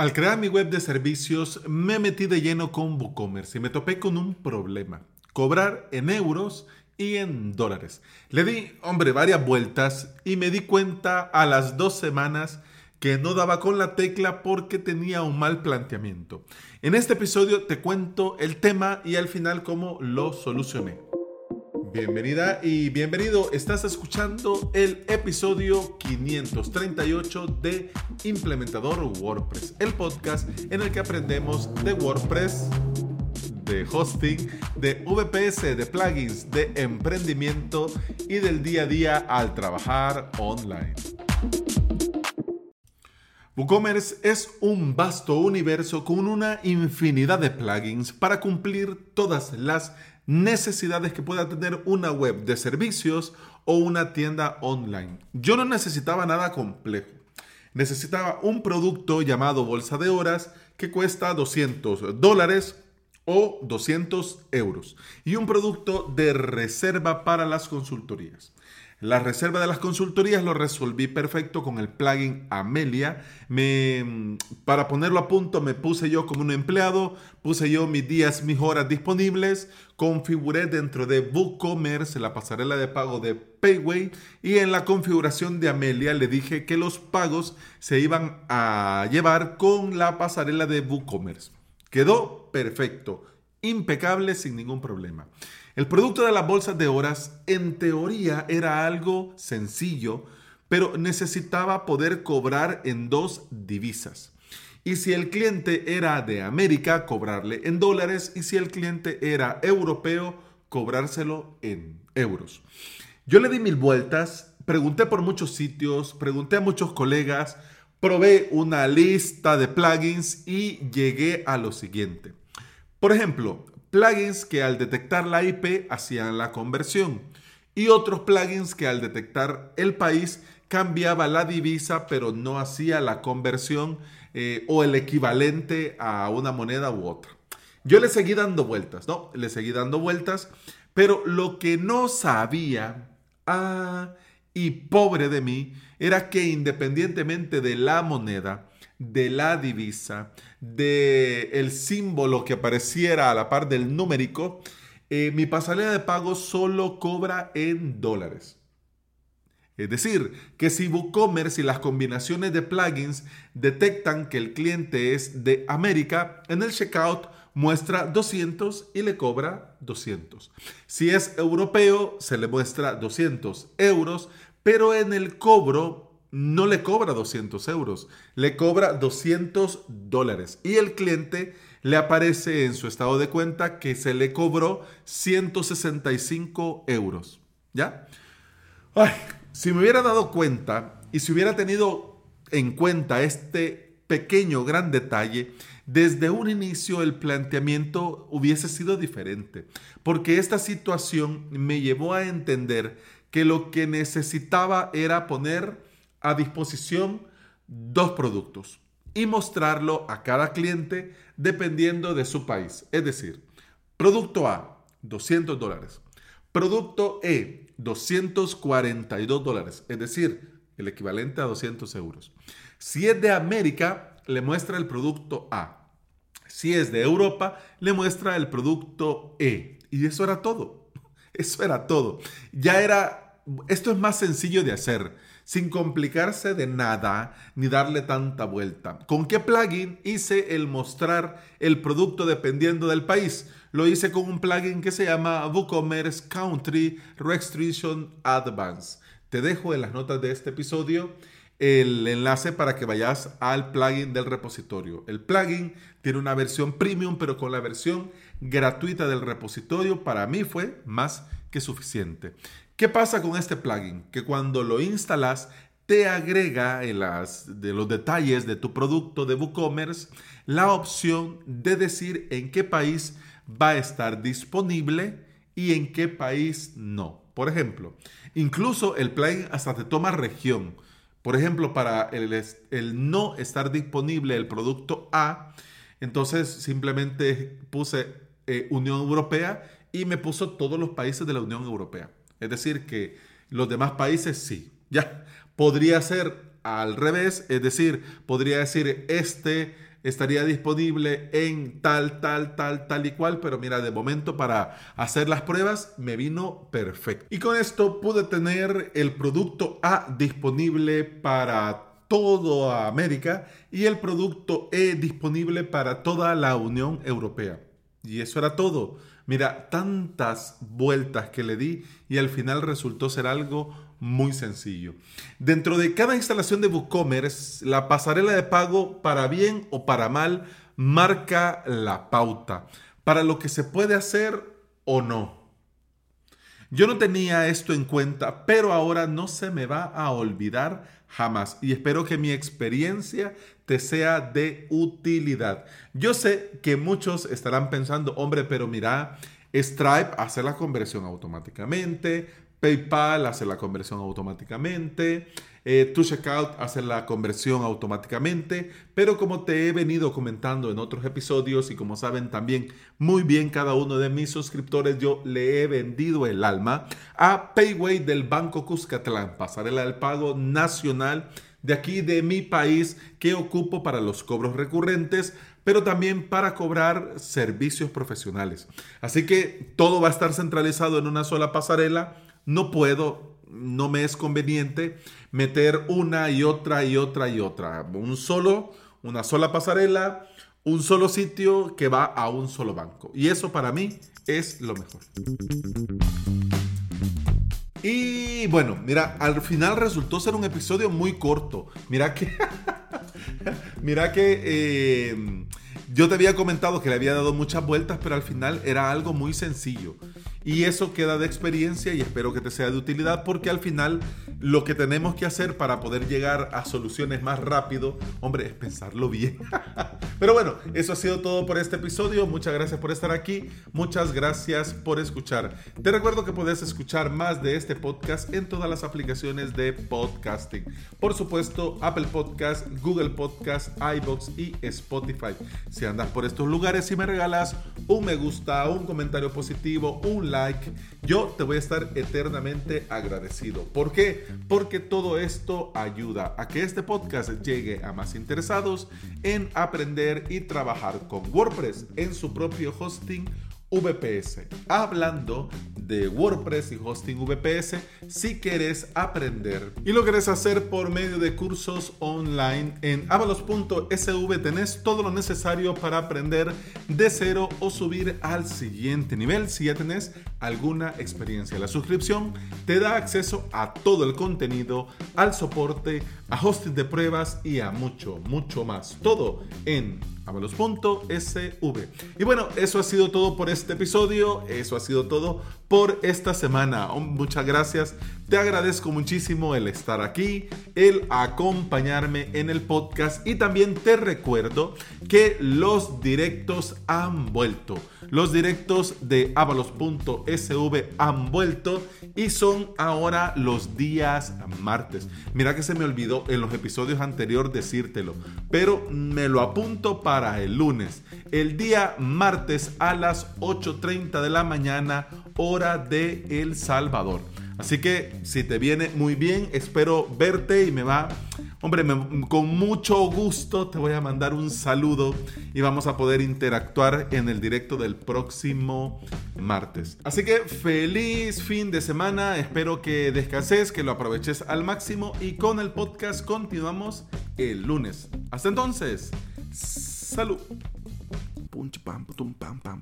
Al crear mi web de servicios me metí de lleno con WooCommerce y me topé con un problema. Cobrar en euros y en dólares. Le di, hombre, varias vueltas y me di cuenta a las dos semanas que no daba con la tecla porque tenía un mal planteamiento. En este episodio te cuento el tema y al final cómo lo solucioné. Bienvenida y bienvenido. Estás escuchando el episodio 538 de Implementador WordPress, el podcast en el que aprendemos de WordPress, de hosting, de VPS, de plugins, de emprendimiento y del día a día al trabajar online. WooCommerce es un vasto universo con una infinidad de plugins para cumplir todas las necesidades que pueda tener una web de servicios o una tienda online. Yo no necesitaba nada complejo. Necesitaba un producto llamado bolsa de horas que cuesta 200 dólares o 200 euros y un producto de reserva para las consultorías. La reserva de las consultorías lo resolví perfecto con el plugin Amelia. Me, para ponerlo a punto me puse yo como un empleado, puse yo mis días, mis horas disponibles, configuré dentro de WooCommerce la pasarela de pago de Payway y en la configuración de Amelia le dije que los pagos se iban a llevar con la pasarela de WooCommerce. Quedó perfecto, impecable sin ningún problema. El producto de las bolsas de horas en teoría era algo sencillo, pero necesitaba poder cobrar en dos divisas. Y si el cliente era de América, cobrarle en dólares. Y si el cliente era europeo, cobrárselo en euros. Yo le di mil vueltas, pregunté por muchos sitios, pregunté a muchos colegas, probé una lista de plugins y llegué a lo siguiente. Por ejemplo, plugins que al detectar la IP hacían la conversión y otros plugins que al detectar el país cambiaba la divisa pero no hacía la conversión eh, o el equivalente a una moneda u otra. Yo le seguí dando vueltas, ¿no? Le seguí dando vueltas, pero lo que no sabía, ah, y pobre de mí, era que independientemente de la moneda, de la divisa, del el símbolo que apareciera a la par del numérico, eh, mi pasarela de pago solo cobra en dólares. Es decir, que si WooCommerce y las combinaciones de plugins detectan que el cliente es de América, en el checkout muestra 200 y le cobra 200. Si es europeo, se le muestra 200 euros, pero en el cobro no le cobra 200 euros, le cobra 200 dólares. Y el cliente le aparece en su estado de cuenta que se le cobró 165 euros. ¿Ya? Ay, si me hubiera dado cuenta y si hubiera tenido en cuenta este pequeño, gran detalle, desde un inicio el planteamiento hubiese sido diferente, porque esta situación me llevó a entender que lo que necesitaba era poner a disposición dos productos y mostrarlo a cada cliente dependiendo de su país. Es decir, producto A, 200 dólares. Producto E, 242 dólares. Es decir, el equivalente a 200 euros. Si es de América, le muestra el producto A. Si es de Europa, le muestra el producto E. Y eso era todo. Eso era todo. Ya era, esto es más sencillo de hacer sin complicarse de nada ni darle tanta vuelta. ¿Con qué plugin hice el mostrar el producto dependiendo del país? Lo hice con un plugin que se llama WooCommerce Country Restriction Advance. Te dejo en las notas de este episodio el enlace para que vayas al plugin del repositorio. El plugin tiene una versión premium, pero con la versión gratuita del repositorio para mí fue más que suficiente. ¿Qué pasa con este plugin? Que cuando lo instalas te agrega en las, de los detalles de tu producto de WooCommerce la opción de decir en qué país va a estar disponible y en qué país no. Por ejemplo, incluso el plugin hasta te toma región. Por ejemplo, para el, no estar disponible el producto A, entonces simplemente puse eh, Unión Europea y me puso todos los países de la Unión Europea. Es decir, que los demás países sí. Ya, podría ser al revés, es decir, podría decir este estaría disponible en tal, tal, tal, tal y cual, pero mira, de momento para hacer las pruebas me vino perfecto. Y con esto pude tener el producto A disponible para toda América y el producto E disponible para toda la Unión Europea. Y eso era todo. Mira, tantas vueltas que le di y al final resultó ser algo muy sencillo. Dentro de cada instalación de WooCommerce, la pasarela de pago, para bien o para mal, marca la pauta para lo que se puede hacer o no. Yo no tenía esto en cuenta, pero ahora no se me va a olvidar jamás y espero que mi experiencia te sea de utilidad. Yo sé que muchos estarán pensando, hombre, pero mira, Stripe hace la conversión automáticamente, PayPal hace la conversión automáticamente, eh, tu checkout hace la conversión automáticamente, pero como te he venido comentando en otros episodios y como saben también muy bien cada uno de mis suscriptores, yo le he vendido el alma a Payway del Banco Cuscatlán, pasarela del pago nacional de aquí de mi país que ocupo para los cobros recurrentes pero también para cobrar servicios profesionales. Así que todo va a estar centralizado en una sola pasarela no puedo, no me es conveniente meter una y otra y otra y otra. Un solo, una sola pasarela, un solo sitio que va a un solo banco. Y eso para mí es lo mejor. Y bueno, mira, al final resultó ser un episodio muy corto. Mira que... mira que... Eh, yo te había comentado que le había dado muchas vueltas, pero al final era algo muy sencillo. Y eso queda de experiencia y espero que te sea de utilidad porque al final lo que tenemos que hacer para poder llegar a soluciones más rápido, hombre, es pensarlo bien. Pero bueno, eso ha sido todo por este episodio. Muchas gracias por estar aquí. Muchas gracias por escuchar. Te recuerdo que puedes escuchar más de este podcast en todas las aplicaciones de podcasting. Por supuesto, Apple Podcast, Google Podcast, iBox y Spotify. Si andas por estos lugares y me regalas un me gusta, un comentario positivo, un like, yo te voy a estar eternamente agradecido. ¿Por qué? Porque todo esto ayuda a que este podcast llegue a más interesados en aprender y trabajar con WordPress en su propio hosting VPS. Hablando de WordPress y hosting VPS, si quieres aprender. Y lo quieres hacer por medio de cursos online en avalos.sv, tenés todo lo necesario para aprender de cero o subir al siguiente nivel. Si ya tenés alguna experiencia. La suscripción te da acceso a todo el contenido, al soporte, a hosting de pruebas y a mucho, mucho más. Todo en avalos.sv. Y bueno, eso ha sido todo por este episodio, eso ha sido todo por esta semana. Muchas gracias, te agradezco muchísimo el estar aquí, el acompañarme en el podcast y también te recuerdo que los directos han vuelto. Los directos de avalos.sv han vuelto y son ahora los días martes. Mira que se me olvidó en los episodios anteriores decírtelo, pero me lo apunto para el lunes. El día martes a las 8.30 de la mañana, hora de El Salvador. Así que si te viene muy bien, espero verte y me va, hombre, con mucho gusto te voy a mandar un saludo y vamos a poder interactuar en el directo del próximo martes. Así que feliz fin de semana, espero que descanses, que lo aproveches al máximo y con el podcast continuamos el lunes. Hasta entonces, salud. Punch pam, tum pam pam.